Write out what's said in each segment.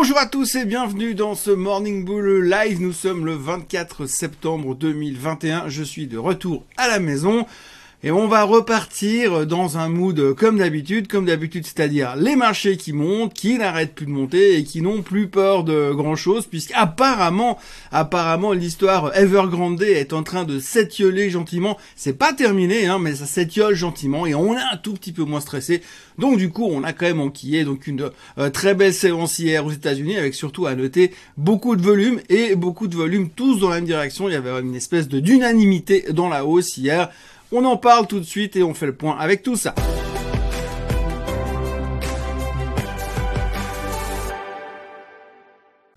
Bonjour à tous et bienvenue dans ce Morning Bull Live. Nous sommes le 24 septembre 2021. Je suis de retour à la maison. Et on va repartir dans un mood comme d'habitude, comme d'habitude, c'est-à-dire les marchés qui montent, qui n'arrêtent plus de monter et qui n'ont plus peur de grand chose, puisqu'apparemment, apparemment, l'histoire Evergrande est en train de s'étioler gentiment. C'est pas terminé, hein, mais ça s'étiole gentiment et on est un tout petit peu moins stressé. Donc du coup, on a quand même enquillé donc une euh, très belle séance hier aux États-Unis, avec surtout à noter beaucoup de volume et beaucoup de volume tous dans la même direction. Il y avait une espèce de d'unanimité dans la hausse hier. On en parle tout de suite et on fait le point avec tout ça.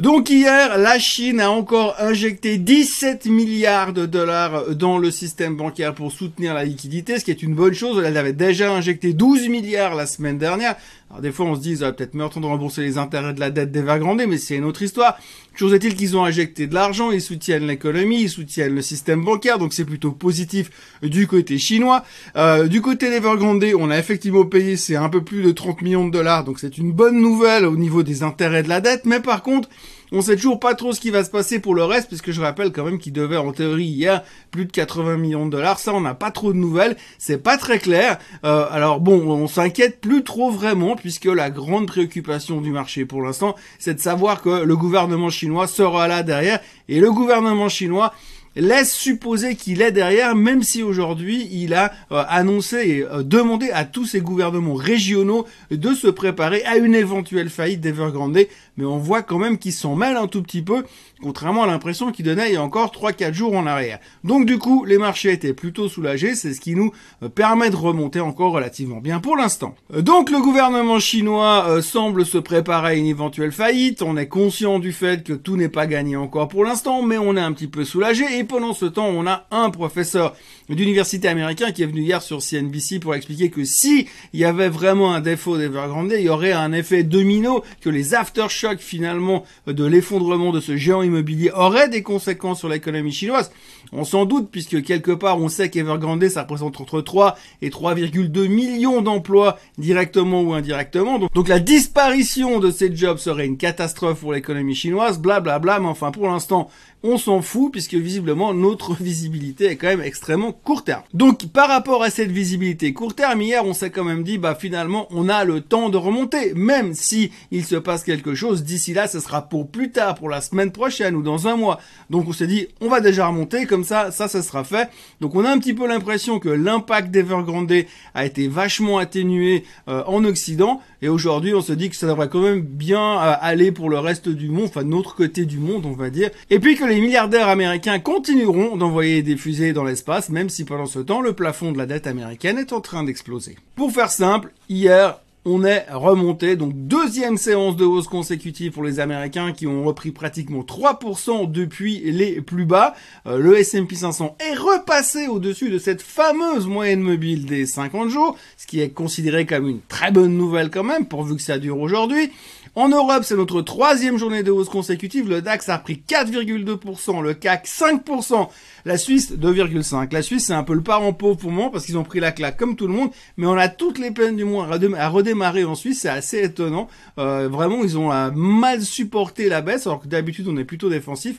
Donc hier, la Chine a encore injecté 17 milliards de dollars dans le système bancaire pour soutenir la liquidité, ce qui est une bonne chose. Elle avait déjà injecté 12 milliards la semaine dernière. Alors des fois on se dit, ils auraient peut-être mieux de rembourser les intérêts de la dette d'Evergrande, mais c'est une autre histoire. Chose est-il qu'ils ont injecté de l'argent, ils soutiennent l'économie, ils soutiennent le système bancaire, donc c'est plutôt positif du côté chinois. Euh, du côté d'Evergrande, on a effectivement payé, c'est un peu plus de 30 millions de dollars, donc c'est une bonne nouvelle au niveau des intérêts de la dette, mais par contre, on sait toujours pas trop ce qui va se passer pour le reste, puisque je rappelle quand même qu'il devait en théorie hier plus de 80 millions de dollars. Ça, on n'a pas trop de nouvelles. C'est pas très clair. Euh, alors bon, on s'inquiète plus trop vraiment, puisque la grande préoccupation du marché pour l'instant, c'est de savoir que le gouvernement chinois sera là derrière. Et le gouvernement chinois laisse supposer qu'il est derrière, même si aujourd'hui il a euh, annoncé et euh, demandé à tous ses gouvernements régionaux de se préparer à une éventuelle faillite d'Evergrande. Mais on voit quand même qu'il s'en mêle un tout petit peu, contrairement à l'impression qu'il donnait il y a encore 3-4 jours en arrière. Donc du coup, les marchés étaient plutôt soulagés, c'est ce qui nous euh, permet de remonter encore relativement bien pour l'instant. Donc le gouvernement chinois semble se préparer à une éventuelle faillite, on est conscient du fait que tout n'est pas gagné encore pour l'instant, mais on est un petit peu soulagé et pendant ce temps, on a un professeur d'université américain qui est venu hier sur CNBC pour expliquer que si il y avait vraiment un défaut d'Evergrande, il y aurait un effet domino, que les aftershocks finalement de l'effondrement de ce géant immobilier auraient des conséquences sur l'économie chinoise. On s'en doute puisque quelque part on sait qu'Evergrande ça représente entre 3 et 3,2 millions d'emplois directement ou indirectement. Donc, donc, la disparition de ces jobs serait une catastrophe pour l'économie chinoise, blablabla, bla bla, mais enfin pour l'instant on s'en fout puisque visiblement notre visibilité est quand même extrêmement court terme. Donc par rapport à cette visibilité court terme, hier on s'est quand même dit bah finalement on a le temps de remonter, même si il se passe quelque chose d'ici là, ce sera pour plus tard, pour la semaine prochaine ou dans un mois. Donc on s'est dit on va déjà remonter comme ça, ça ça sera fait. Donc on a un petit peu l'impression que l'impact d'Evergrande a été vachement atténué euh, en Occident et aujourd'hui on se dit que ça devrait quand même bien euh, aller pour le reste du monde, enfin notre côté du monde on va dire. Et puis que milliardaires américains continueront d'envoyer des fusées dans l'espace, même si pendant ce temps, le plafond de la dette américaine est en train d'exploser. Pour faire simple, hier, on est remonté, donc deuxième séance de hausse consécutive pour les Américains qui ont repris pratiquement 3% depuis les plus bas. Euh, le S&P 500 est repassé au-dessus de cette fameuse moyenne mobile des 50 jours, ce qui est considéré comme une très bonne nouvelle quand même, pourvu que ça dure aujourd'hui. En Europe, c'est notre troisième journée de hausse consécutive. Le DAX a pris 4,2%, le CAC 5%, la Suisse 2,5%. La Suisse, c'est un peu le parent pauvre pour moi parce qu'ils ont pris la claque comme tout le monde, mais on a toutes les peines du monde à redémarrer en Suisse. C'est assez étonnant. Euh, vraiment, ils ont mal supporté la baisse alors que d'habitude on est plutôt défensif.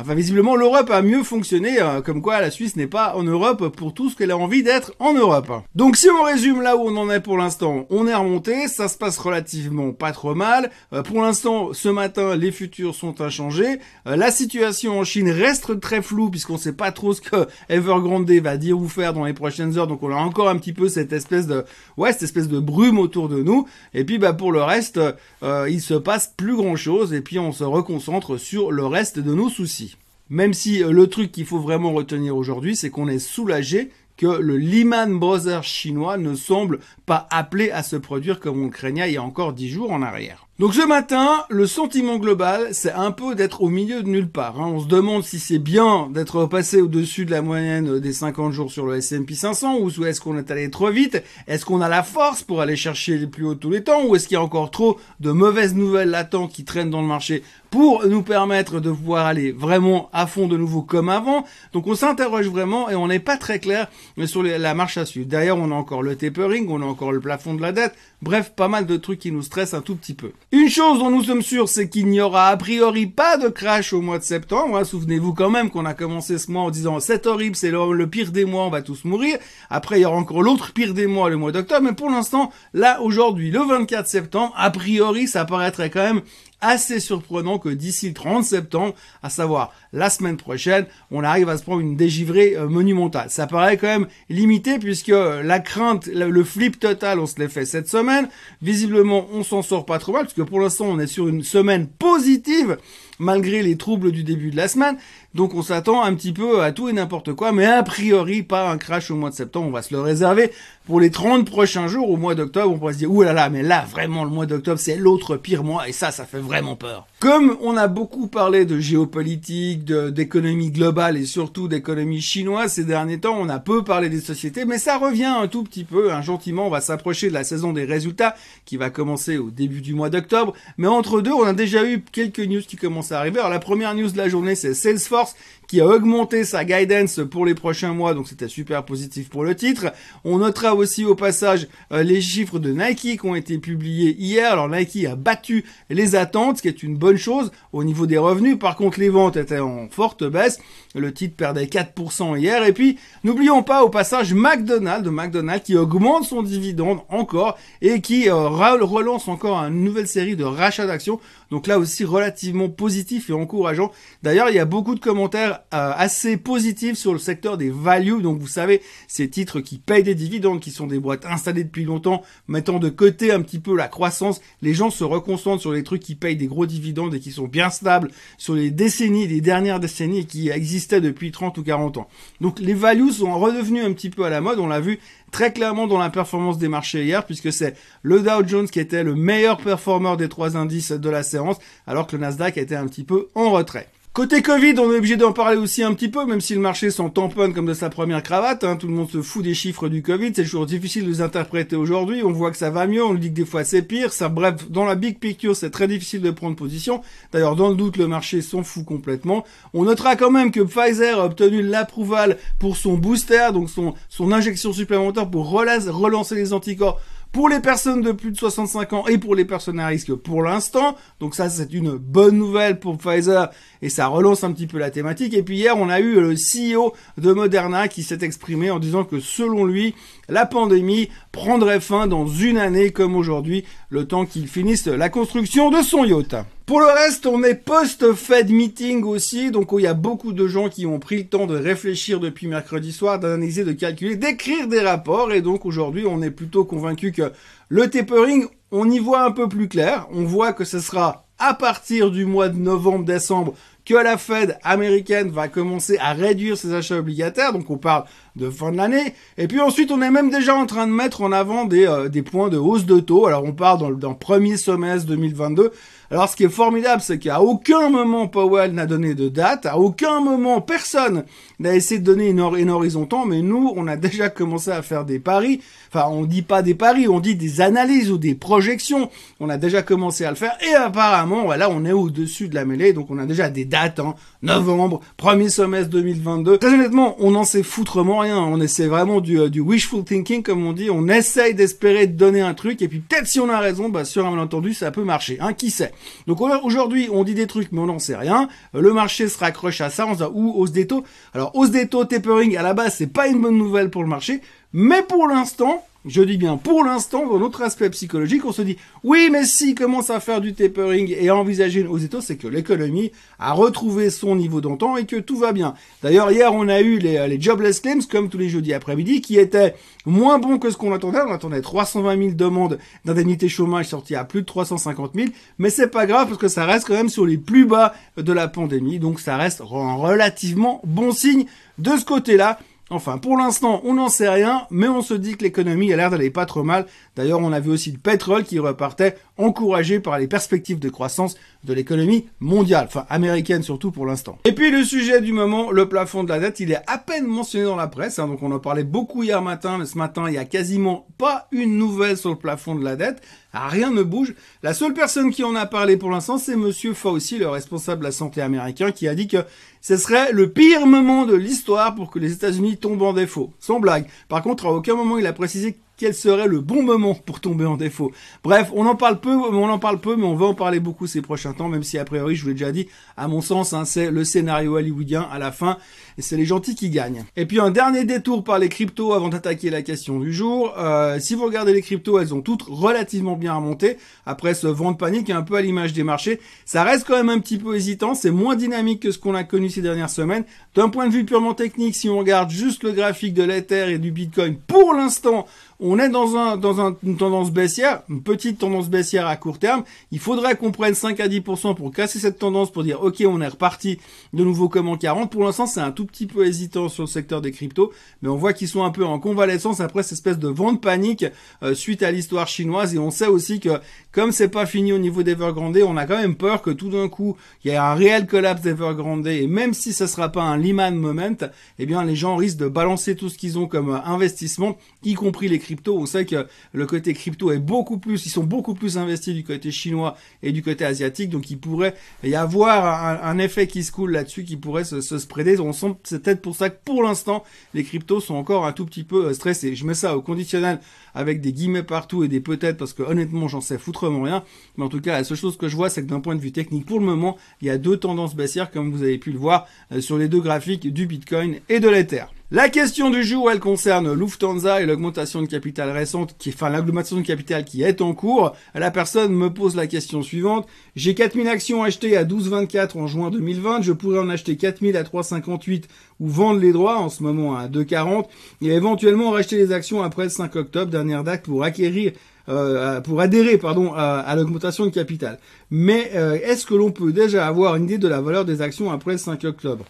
Enfin, visiblement, l'Europe a mieux fonctionné, euh, comme quoi la Suisse n'est pas en Europe pour tout ce qu'elle a envie d'être en Europe. Donc, si on résume là où on en est pour l'instant, on est remonté, ça se passe relativement pas trop mal. Euh, pour l'instant, ce matin, les futurs sont inchangés. Euh, la situation en Chine reste très floue puisqu'on sait pas trop ce que Evergrande va dire ou faire dans les prochaines heures. Donc, on a encore un petit peu cette espèce de, ouais, cette espèce de brume autour de nous. Et puis, bah, pour le reste, il se passe plus grand chose et puis on se reconcentre sur le reste de nos soucis. Même si euh, le truc qu'il faut vraiment retenir aujourd'hui, c'est qu'on est soulagé que le Lehman Brothers chinois ne semble pas appelé à se produire comme on le craignait il y a encore dix jours en arrière. Donc ce matin, le sentiment global, c'est un peu d'être au milieu de nulle part. Hein. On se demande si c'est bien d'être passé au-dessus de la moyenne des 50 jours sur le S&P 500 ou est-ce qu'on est allé trop vite? Est-ce qu'on a la force pour aller chercher les plus hauts tous les temps? Ou est-ce qu'il y a encore trop de mauvaises nouvelles latentes qui traînent dans le marché pour nous permettre de pouvoir aller vraiment à fond de nouveau comme avant? Donc on s'interroge vraiment et on n'est pas très clair sur la marche à suivre. D'ailleurs, on a encore le tapering, on a encore le plafond de la dette. Bref, pas mal de trucs qui nous stressent un tout petit peu. Une chose dont nous sommes sûrs, c'est qu'il n'y aura a priori pas de crash au mois de septembre. Hein. Souvenez-vous quand même qu'on a commencé ce mois en disant c'est horrible, c'est le, pire des mois, on va tous mourir. Après, il y aura encore l'autre pire des mois, le mois d'octobre. Mais pour l'instant, là, aujourd'hui, le 24 septembre, a priori, ça paraîtrait quand même assez surprenant que d'ici le 30 septembre, à savoir la semaine prochaine, on arrive à se prendre une dégivrée euh, monumentale. Ça paraît quand même limité puisque la crainte, le, flip total, on se l'est fait cette semaine. Visiblement, on s'en sort pas trop mal puisque pour l'instant, on est sur une semaine positive malgré les troubles du début de la semaine. Donc on s'attend un petit peu à tout et n'importe quoi, mais a priori pas un crash au mois de septembre, on va se le réserver pour les 30 prochains jours au mois d'octobre, on pourrait se dire, ouh là là, mais là, vraiment, le mois d'octobre, c'est l'autre pire mois, et ça, ça fait vraiment peur. Comme on a beaucoup parlé de géopolitique, d'économie globale et surtout d'économie chinoise ces derniers temps, on a peu parlé des sociétés, mais ça revient un tout petit peu, hein, gentiment, on va s'approcher de la saison des résultats, qui va commencer au début du mois d'octobre, mais entre deux, on a déjà eu quelques news qui commencent à arriver. Alors la première news de la journée, c'est Salesforce, qui a augmenté sa guidance pour les prochains mois, donc c'était super positif pour le titre. On notera aussi au passage euh, les chiffres de Nike qui ont été publiés hier. Alors Nike a battu les attentes, ce qui est une bonne chose au niveau des revenus. Par contre, les ventes étaient en forte baisse. Le titre perdait 4% hier. Et puis, n'oublions pas au passage McDonald's, McDonald's qui augmente son dividende encore et qui euh, relance encore une nouvelle série de rachats d'actions. Donc là aussi relativement positif et encourageant. D'ailleurs, il y a beaucoup de commentaires euh, assez positif sur le secteur des values. Donc vous savez, ces titres qui payent des dividendes, qui sont des boîtes installées depuis longtemps, mettant de côté un petit peu la croissance, les gens se reconcentrent sur les trucs qui payent des gros dividendes et qui sont bien stables sur les décennies, les dernières décennies qui existaient depuis 30 ou 40 ans. Donc les values sont redevenus un petit peu à la mode, on l'a vu très clairement dans la performance des marchés hier, puisque c'est le Dow Jones qui était le meilleur performeur des trois indices de la séance, alors que le Nasdaq était un petit peu en retrait. Côté Covid, on est obligé d'en parler aussi un petit peu, même si le marché s'en tamponne comme de sa première cravate. Hein. tout le monde se fout des chiffres du Covid. C'est toujours difficile de les interpréter aujourd'hui. On voit que ça va mieux, on dit que des fois c'est pire. Ça, bref, dans la big picture, c'est très difficile de prendre position. D'ailleurs, dans le doute, le marché s'en fout complètement. On notera quand même que Pfizer a obtenu l'approval pour son booster, donc son injection supplémentaire pour relancer les anticorps pour les personnes de plus de 65 ans et pour les personnes à risque pour l'instant. Donc ça, c'est une bonne nouvelle pour Pfizer et ça relance un petit peu la thématique. Et puis hier, on a eu le CEO de Moderna qui s'est exprimé en disant que selon lui, la pandémie prendrait fin dans une année comme aujourd'hui, le temps qu'il finisse la construction de son yacht. Pour le reste, on est post-Fed meeting aussi, donc il y a beaucoup de gens qui ont pris le temps de réfléchir depuis mercredi soir, d'analyser, de calculer, d'écrire des rapports, et donc aujourd'hui, on est plutôt convaincu que le tapering, on y voit un peu plus clair. On voit que ce sera à partir du mois de novembre-décembre que la Fed américaine va commencer à réduire ses achats obligataires, donc on parle de fin de l'année, et puis ensuite on est même déjà en train de mettre en avant des, euh, des points de hausse de taux, alors on parle dans le premier semestre 2022, alors ce qui est formidable, c'est qu'à aucun moment Powell n'a donné de date, à aucun moment personne n'a essayé de donner une, une horizon mais nous, on a déjà commencé à faire des paris. Enfin, on dit pas des paris, on dit des analyses ou des projections. On a déjà commencé à le faire. Et apparemment, voilà, on est au-dessus de la mêlée, donc on a déjà des dates, hein, novembre, premier semestre 2022. Très honnêtement, on n'en sait foutrement rien. On essaie vraiment du, euh, du wishful thinking, comme on dit. On essaye d'espérer de donner un truc et puis peut-être si on a raison, bah sur un malentendu, ça peut marcher. Hein, qui sait? Donc aujourd'hui, on dit des trucs, mais on n'en sait rien. Le marché se raccroche à ça, on se dit, ou hausse des taux. Alors, hausse des taux, tapering, à la base, c'est pas une bonne nouvelle pour le marché. Mais pour l'instant, je dis bien pour l'instant, dans notre aspect psychologique, on se dit oui, mais si commence à faire du tapering et à envisager une hausse des c'est que l'économie a retrouvé son niveau d'antan et que tout va bien. D'ailleurs, hier, on a eu les, les jobless claims, comme tous les jeudis après-midi, qui étaient moins bons que ce qu'on attendait. On attendait 320 000 demandes d'indemnité chômage sorties à plus de 350 000, mais c'est pas grave parce que ça reste quand même sur les plus bas de la pandémie, donc ça reste un relativement bon signe de ce côté-là. Enfin, pour l'instant, on n'en sait rien, mais on se dit que l'économie a l'air d'aller pas trop mal. D'ailleurs, on a vu aussi le pétrole qui repartait, encouragé par les perspectives de croissance de l'économie mondiale, enfin américaine surtout pour l'instant. Et puis le sujet du moment, le plafond de la dette, il est à peine mentionné dans la presse, hein, donc on en parlait beaucoup hier matin, mais ce matin, il y a quasiment pas une nouvelle sur le plafond de la dette. Rien ne bouge. La seule personne qui en a parlé pour l'instant, c'est Monsieur Fauci, le responsable de la santé américain, qui a dit que ce serait le pire moment de l'histoire pour que les États-Unis tombent en défaut. Sans blague. Par contre, à aucun moment il a précisé quel serait le bon moment pour tomber en défaut. Bref, on en parle peu, on en parle peu, mais on va en parler beaucoup ces prochains temps, même si a priori, je vous l'ai déjà dit, à mon sens, hein, c'est le scénario hollywoodien à la fin, et c'est les gentils qui gagnent. Et puis un dernier détour par les cryptos avant d'attaquer la question du jour. Euh, si vous regardez les cryptos, elles ont toutes relativement bien remonté après ce vent de panique un peu à l'image des marchés. Ça reste quand même un petit peu hésitant, c'est moins dynamique que ce qu'on a connu ces dernières semaines. D'un point de vue purement technique, si on regarde juste le graphique de l'Ether et du Bitcoin, pour l'instant, on est dans, un, dans une tendance baissière, une petite tendance baissière à court terme. Il faudrait qu'on prenne 5 à 10% pour casser cette tendance, pour dire ok, on est reparti de nouveau comme en 40. Pour l'instant, c'est un tout petit peu hésitant sur le secteur des cryptos, mais on voit qu'ils sont un peu en convalescence après cette espèce de vent de panique euh, suite à l'histoire chinoise. Et on sait aussi que comme c'est pas fini au niveau d'Evergrande, on a quand même peur que tout d'un coup, il y ait un réel collapse d'Evergrande. Et même si ça sera pas un Lehman moment, eh bien les gens risquent de balancer tout ce qu'ils ont comme euh, investissement, y compris les on sait que le côté crypto est beaucoup plus, ils sont beaucoup plus investis du côté chinois et du côté asiatique, donc il pourrait y avoir un, effet qui se coule là-dessus, qui pourrait se, se spreader. On sent, c'est peut-être pour ça que pour l'instant, les cryptos sont encore un tout petit peu euh, stressés. Je mets ça au conditionnel avec des guillemets partout et des peut-être parce que honnêtement, j'en sais foutrement rien. Mais en tout cas, la seule chose que je vois, c'est que d'un point de vue technique, pour le moment, il y a deux tendances baissières, comme vous avez pu le voir euh, sur les deux graphiques du Bitcoin et de l'Ether. La question du jour, elle concerne Lufthansa et l'augmentation de capital récente, qui, enfin l'augmentation de capital qui est en cours. La personne me pose la question suivante. J'ai 4000 actions achetées à 12,24 en juin 2020. Je pourrais en acheter 4000 à 3,58 ou vendre les droits en ce moment à 2,40 et éventuellement racheter les actions après le 5 octobre, dernière date pour acquérir euh, pour adhérer pardon à, l'augmentation de capital. Mais euh, est-ce que l'on peut déjà avoir une idée de la valeur des actions après le 5 octobre?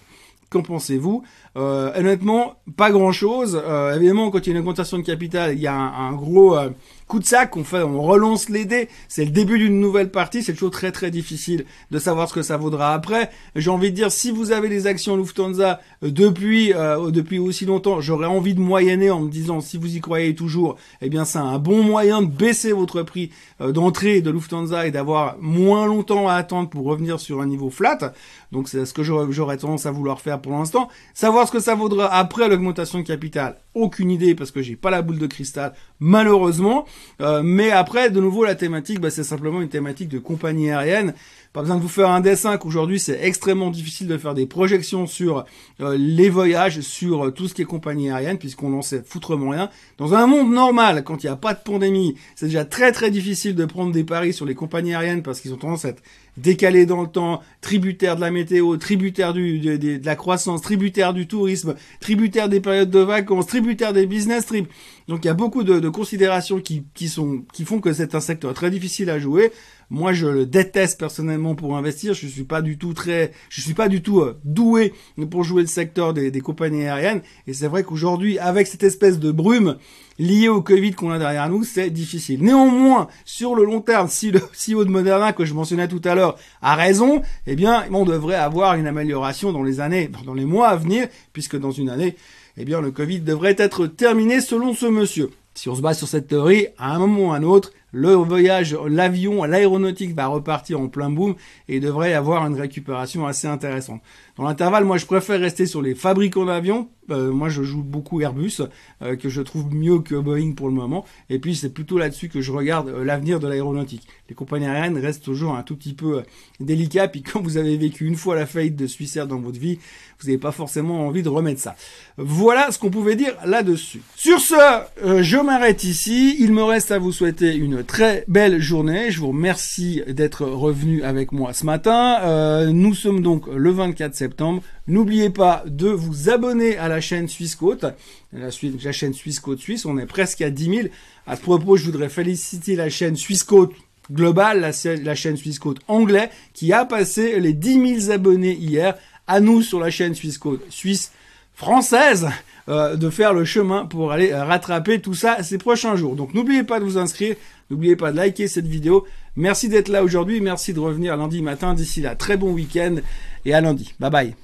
Qu'en pensez-vous? Euh, Honnêtement, pas grand-chose. Euh, évidemment, quand il y a une augmentation de capital, il y a un, gros euh, coup de sac. On fait, on relance les dés. C'est le début d'une nouvelle partie. C'est toujours très très difficile de savoir ce que ça vaudra après. J'ai envie de dire, si vous avez des actions Lufthansa euh, depuis depuis aussi longtemps, j'aurais envie de moyenner en me disant, si vous y croyez toujours, eh bien c'est un bon moyen de baisser votre prix d'entrée de Lufthansa et d'avoir moins longtemps à attendre pour revenir sur un niveau flat. Donc c'est ce que j'aurais tendance à vouloir faire pour l'instant. Savoir ce que ça vaudra après l'augmentation de capital, aucune idée parce que j'ai pas la boule de cristal, malheureusement. Euh, mais après, de nouveau, la thématique, bah, c'est simplement une thématique de compagnie aérienne. Pas besoin de vous faire un dessin qu'aujourd'hui c'est extrêmement difficile de faire des projections sur euh, les voyages, sur euh, tout ce qui est compagnie aérienne, puisqu'on n'en sait foutrement rien. Dans un monde normal, quand il n'y a pas de pandémie, c'est déjà très très difficile de prendre des paris sur les compagnies aériennes parce qu'ils ont tendance à être décalés dans le temps, tributaires de la météo, tributaires du, de, de, la croissance, tributaires du tourisme, tributaires des périodes de vacances, tributaires des business trips. Donc il y a beaucoup de, de considérations qui, qui, sont, qui font que c'est un secteur très difficile à jouer. Moi, je le déteste personnellement pour investir. Je suis pas du tout très, je suis pas du tout euh, doué pour jouer le secteur des, des compagnies aériennes. Et c'est vrai qu'aujourd'hui, avec cette espèce de brume liée au Covid qu'on a derrière nous, c'est difficile. Néanmoins, sur le long terme, si le CEO de Moderna que je mentionnais tout à l'heure a raison, eh bien, on devrait avoir une amélioration dans les années, dans les mois à venir, puisque dans une année, eh bien, le Covid devrait être terminé selon ce monsieur. Si on se base sur cette théorie, à un moment ou à un autre, le voyage, l'avion, l'aéronautique va repartir en plein boom et devrait avoir une récupération assez intéressante. Dans l'intervalle, moi, je préfère rester sur les fabricants d'avions. Euh, moi, je joue beaucoup Airbus, euh, que je trouve mieux que Boeing pour le moment. Et puis, c'est plutôt là-dessus que je regarde euh, l'avenir de l'aéronautique. Les compagnies aériennes restent toujours un tout petit peu délicats. Puis, quand vous avez vécu une fois la faillite de Swissair dans votre vie, vous n'avez pas forcément envie de remettre ça. Voilà ce qu'on pouvait dire là-dessus. Sur ce, je m'arrête ici. Il me reste à vous souhaiter une très belle journée. Je vous remercie d'être revenu avec moi ce matin. nous sommes donc le 24 septembre. N'oubliez pas de vous abonner à la chaîne Suisse Côte, la, chaîne Suisse Côte Suisse. On est presque à 10 000. À ce propos, je voudrais féliciter la chaîne Suisse Côte globale, la, chaîne Suisse Côte anglais, qui a passé les 10 000 abonnés hier. À nous sur la chaîne Suisse Côte Suisse française euh, de faire le chemin pour aller rattraper tout ça ces prochains jours. Donc n'oubliez pas de vous inscrire, n'oubliez pas de liker cette vidéo. Merci d'être là aujourd'hui, merci de revenir lundi matin. D'ici là, très bon week-end et à lundi. Bye bye.